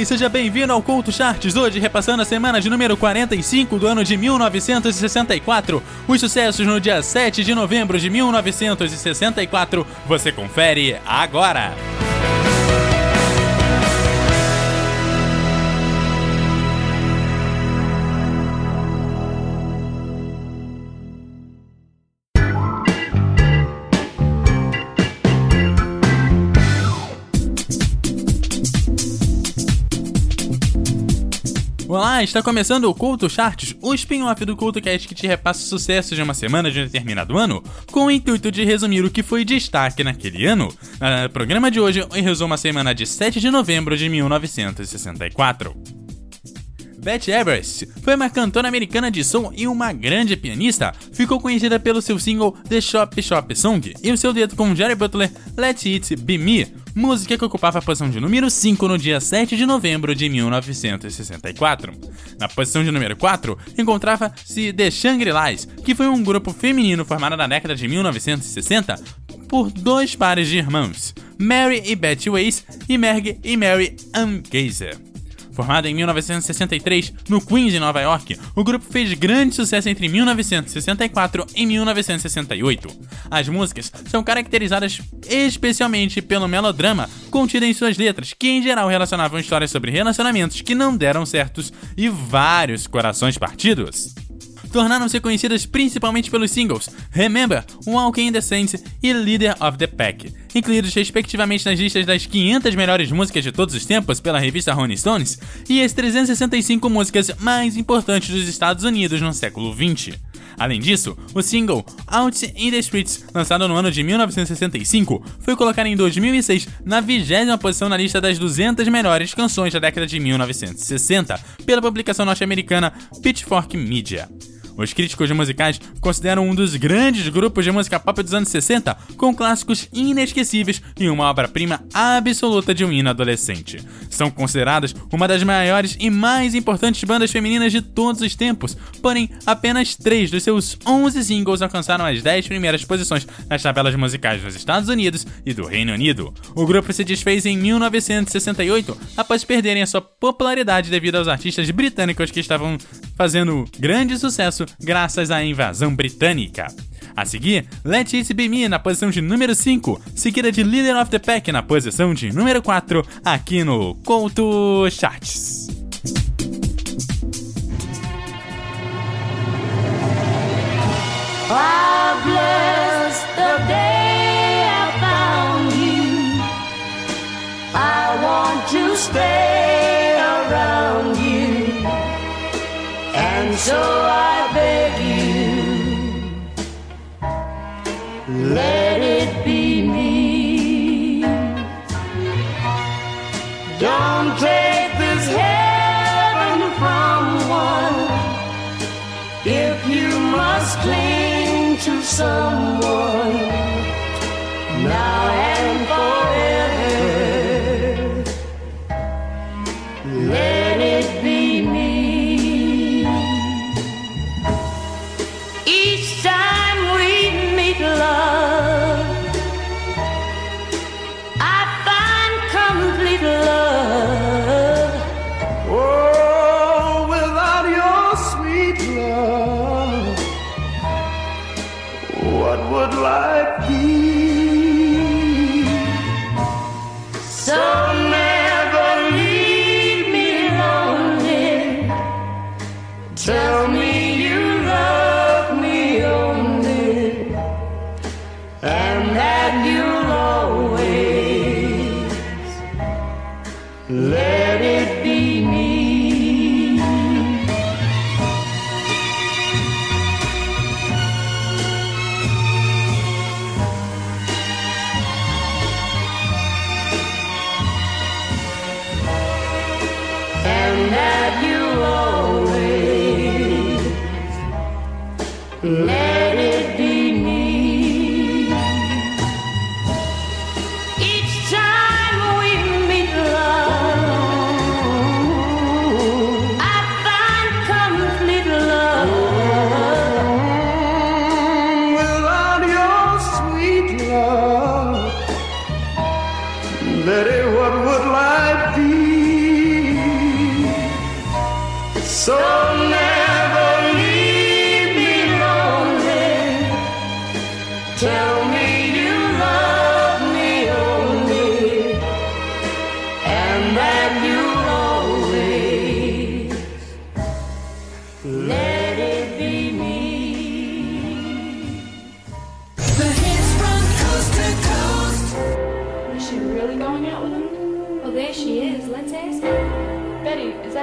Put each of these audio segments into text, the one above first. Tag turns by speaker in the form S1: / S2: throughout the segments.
S1: e seja bem-vindo ao Culto Charts, hoje repassando a semana de número 45 do ano de 1964. Os sucessos no dia 7 de novembro de 1964, você confere agora. Olá, está começando o Culto Charts, o spin-off do CultoCast que te repassa sucessos de uma semana de um determinado ano, com o intuito de resumir o que foi destaque naquele ano. No programa de hoje, eu resumo a semana de 7 de novembro de 1964. Beth Everest foi uma cantora americana de som e uma grande pianista. Ficou conhecida pelo seu single The Shop Shop Song e o seu dueto com Jerry Butler, Let It Be Me, música que ocupava a posição de número 5 no dia 7 de novembro de 1964. Na posição de número 4 encontrava-se The Shangri-Las, que foi um grupo feminino formado na década de 1960 por dois pares de irmãos, Mary e Betty Weiss e Meg e Mary Ann Gazer. Formado em 1963 no Queens, em Nova York, o grupo fez grande sucesso entre 1964 e 1968. As músicas são caracterizadas especialmente pelo melodrama contido em suas letras, que em geral relacionavam histórias sobre relacionamentos que não deram certos e vários corações partidos tornaram-se conhecidas principalmente pelos singles Remember, Walking in the Saints e Leader of the Pack, incluídos respectivamente nas listas das 500 melhores músicas de todos os tempos pela revista Rolling Stones e as 365 músicas mais importantes dos Estados Unidos no século XX. Além disso, o single Out in the Streets, lançado no ano de 1965, foi colocado em 2006 na vigésima posição na lista das 200 melhores canções da década de 1960 pela publicação norte-americana Pitchfork Media. Os críticos musicais consideram um dos grandes grupos de música pop dos anos 60, com clássicos inesquecíveis e uma obra-prima absoluta de um hino adolescente. São consideradas uma das maiores e mais importantes bandas femininas de todos os tempos, porém, apenas três dos seus 11 singles alcançaram as 10 primeiras posições nas tabelas musicais dos Estados Unidos e do Reino Unido. O grupo se desfez em 1968 após perderem a sua popularidade devido aos artistas britânicos que estavam fazendo grande sucesso graças à invasão britânica. A seguir, Let It Be Me na posição de número 5, seguida de Leader of the Pack na posição de número 4, aqui no Couto Charts. I someone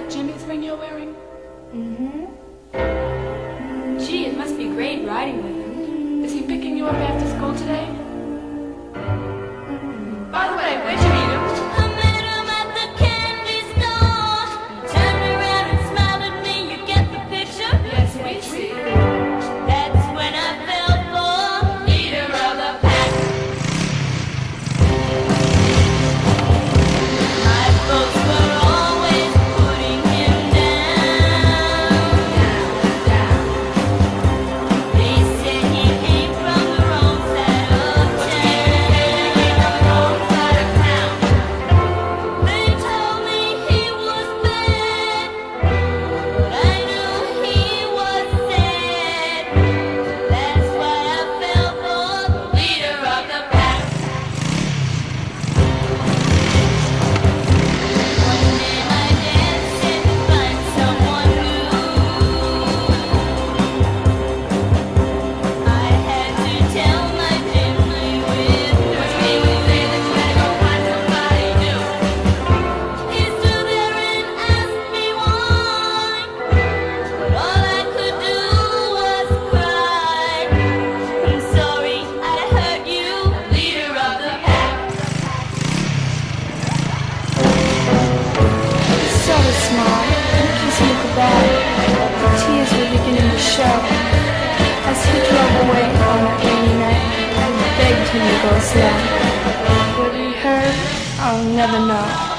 S2: Jimmy's ring you're wearing? Mm-hmm. Gee, it must be great riding with him. Is he picking you up after school today? said, would he hurt? I'll
S3: never know.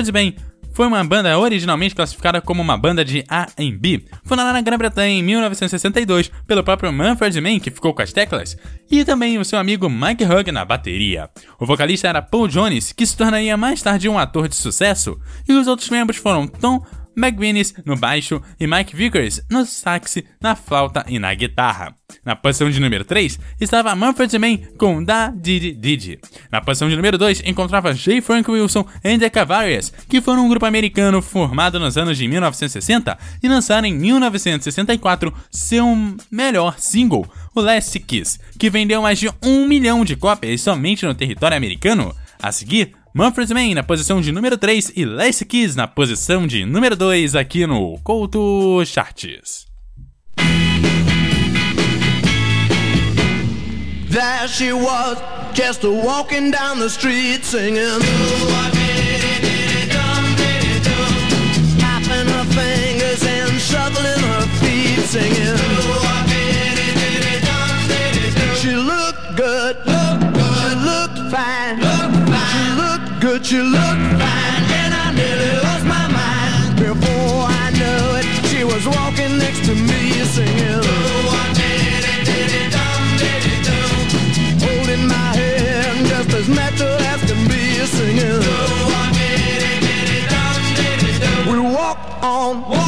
S1: Mumford Band foi uma banda originalmente classificada como uma banda de R&B, fundada na Grã-Bretanha em 1962 pelo próprio Mumford Mann, que ficou com as teclas, e também o seu amigo Mike Hugg na bateria. O vocalista era Paul Jones, que se tornaria mais tarde um ator de sucesso, e os outros membros foram Tom McGuinness no baixo e Mike Vickers no sax, na flauta e na guitarra. Na posição de número 3 estava Mumford Man com Da Didi Didi. Na posição de número 2 encontrava J. Frank Wilson and the Cavaliers, que foram um grupo americano formado nos anos de 1960 e lançaram em 1964 seu melhor single, o Last Kiss, que vendeu mais de um milhão de cópias somente no território americano. A seguir, Mumford Man na posição de número 3 e Last Kiss na posição de número 2 aqui no Couto Charts. There she was, just walking down the street singing. Tapping her fingers and shuffling her feet singing. She looked good, she looked fine she looked good, you look fine, on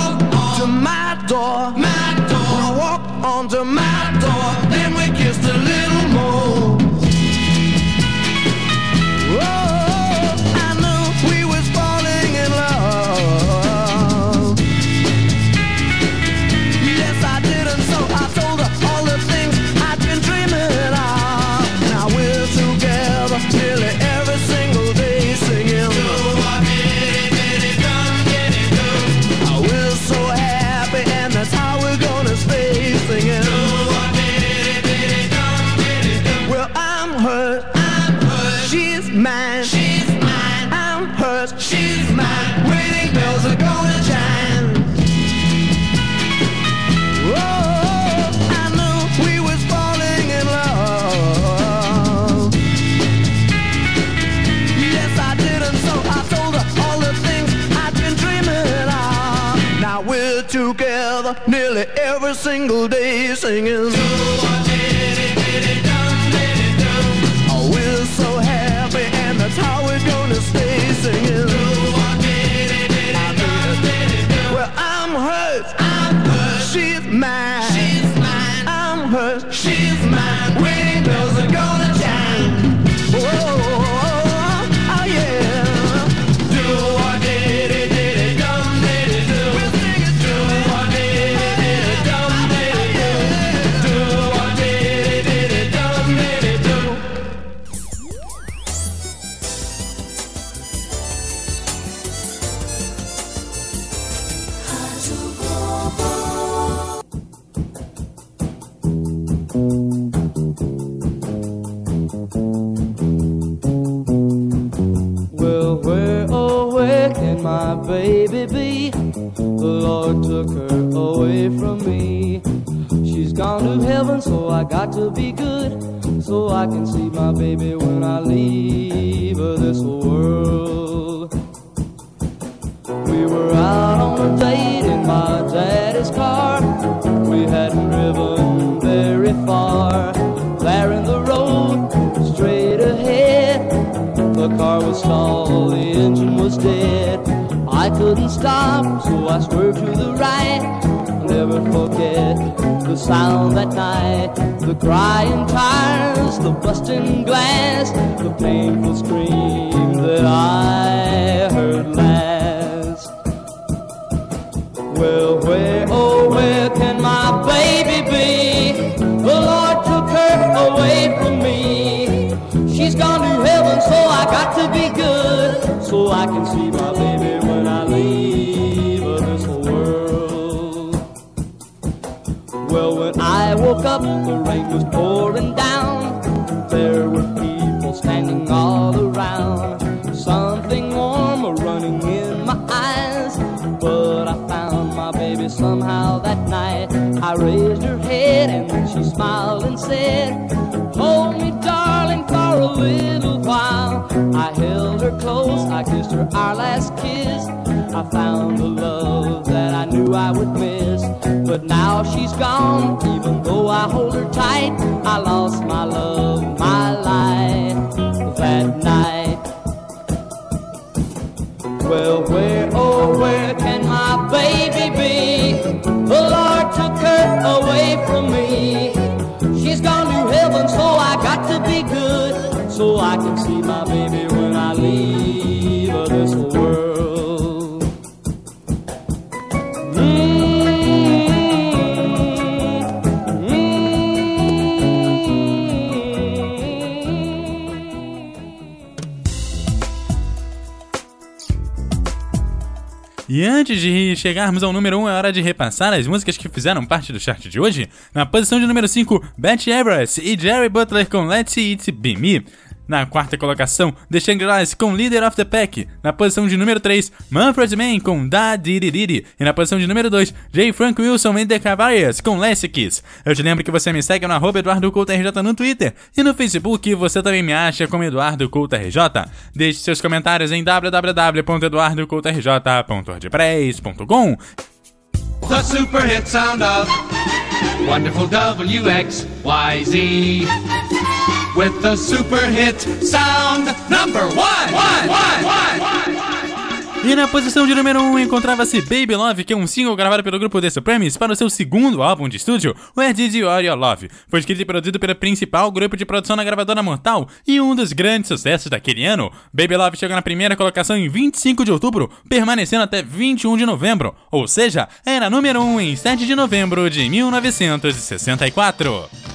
S3: together nearly every single day singing. Oh, we're so happy, and that's how we're gonna stay singing. Well, I'm hers. I'm hers. She's mine. She's mine. I'm hers. She's mine. Bells are gonna chime.
S4: Baby be? The Lord took her away from me. She's gone to heaven, so I got to be good. So I can see my baby when I leave this world. We were out on a date in my daddy's car. We hadn't driven very far. There in the road, straight ahead. The car was stalled, the engine was dead. I couldn't stop, so I swerved to the right. I'll never forget the sound that night. The crying tires, the busting glass, the painful scream that I heard last. Well, where, oh, where can my baby be? The Lord took her away from me. She's gone to heaven, so I got to be good. So I can see my woke up, the rain was pouring down. There were people standing all around. Something warm running in my eyes. But I found my baby somehow that night. I raised her head and then she smiled and said, Hold me, darling, for a little while. I held her close, I kissed her our last kiss. I found the love that knew I would miss. But now she's gone, even though I hold her tight. I lost my love, my life that night. Well, where, oh, where can my baby be? The Lord took her away from me. She's gone to heaven, so I got to be good. So I can see my baby when I leave
S1: E antes de chegarmos ao número 1, é hora de repassar as músicas que fizeram parte do chart de hoje. Na posição de número 5, Betty Everett e Jerry Butler com Let's It Be Me. Na quarta colocação, The Shangri-Las com Leader of the Pack. Na posição de número 3, Manfred Mann com Da Diririri. E na posição de número 2, J. Frank Wilson and the Cavaliers com Last Kiss. Eu te lembro que você me segue no arroba no Twitter. E no Facebook você também me acha como Eduardo. Deixe seus comentários em www.eduardocoutorj.wordpress.com
S5: The super hit sound of wonderful WXYZ. With the super hit sound number one. one, one, one.
S1: E na posição de número 1 um, encontrava-se Baby Love, que é um single gravado pelo grupo The Supremes para o seu segundo álbum de estúdio, Where Did You Are Your Love. Foi escrito e produzido pelo principal grupo de produção na gravadora Mortal e um dos grandes sucessos daquele ano. Baby Love chegou na primeira colocação em 25 de outubro, permanecendo até 21 de novembro, ou seja, era número 1 um em 7 de novembro de 1964.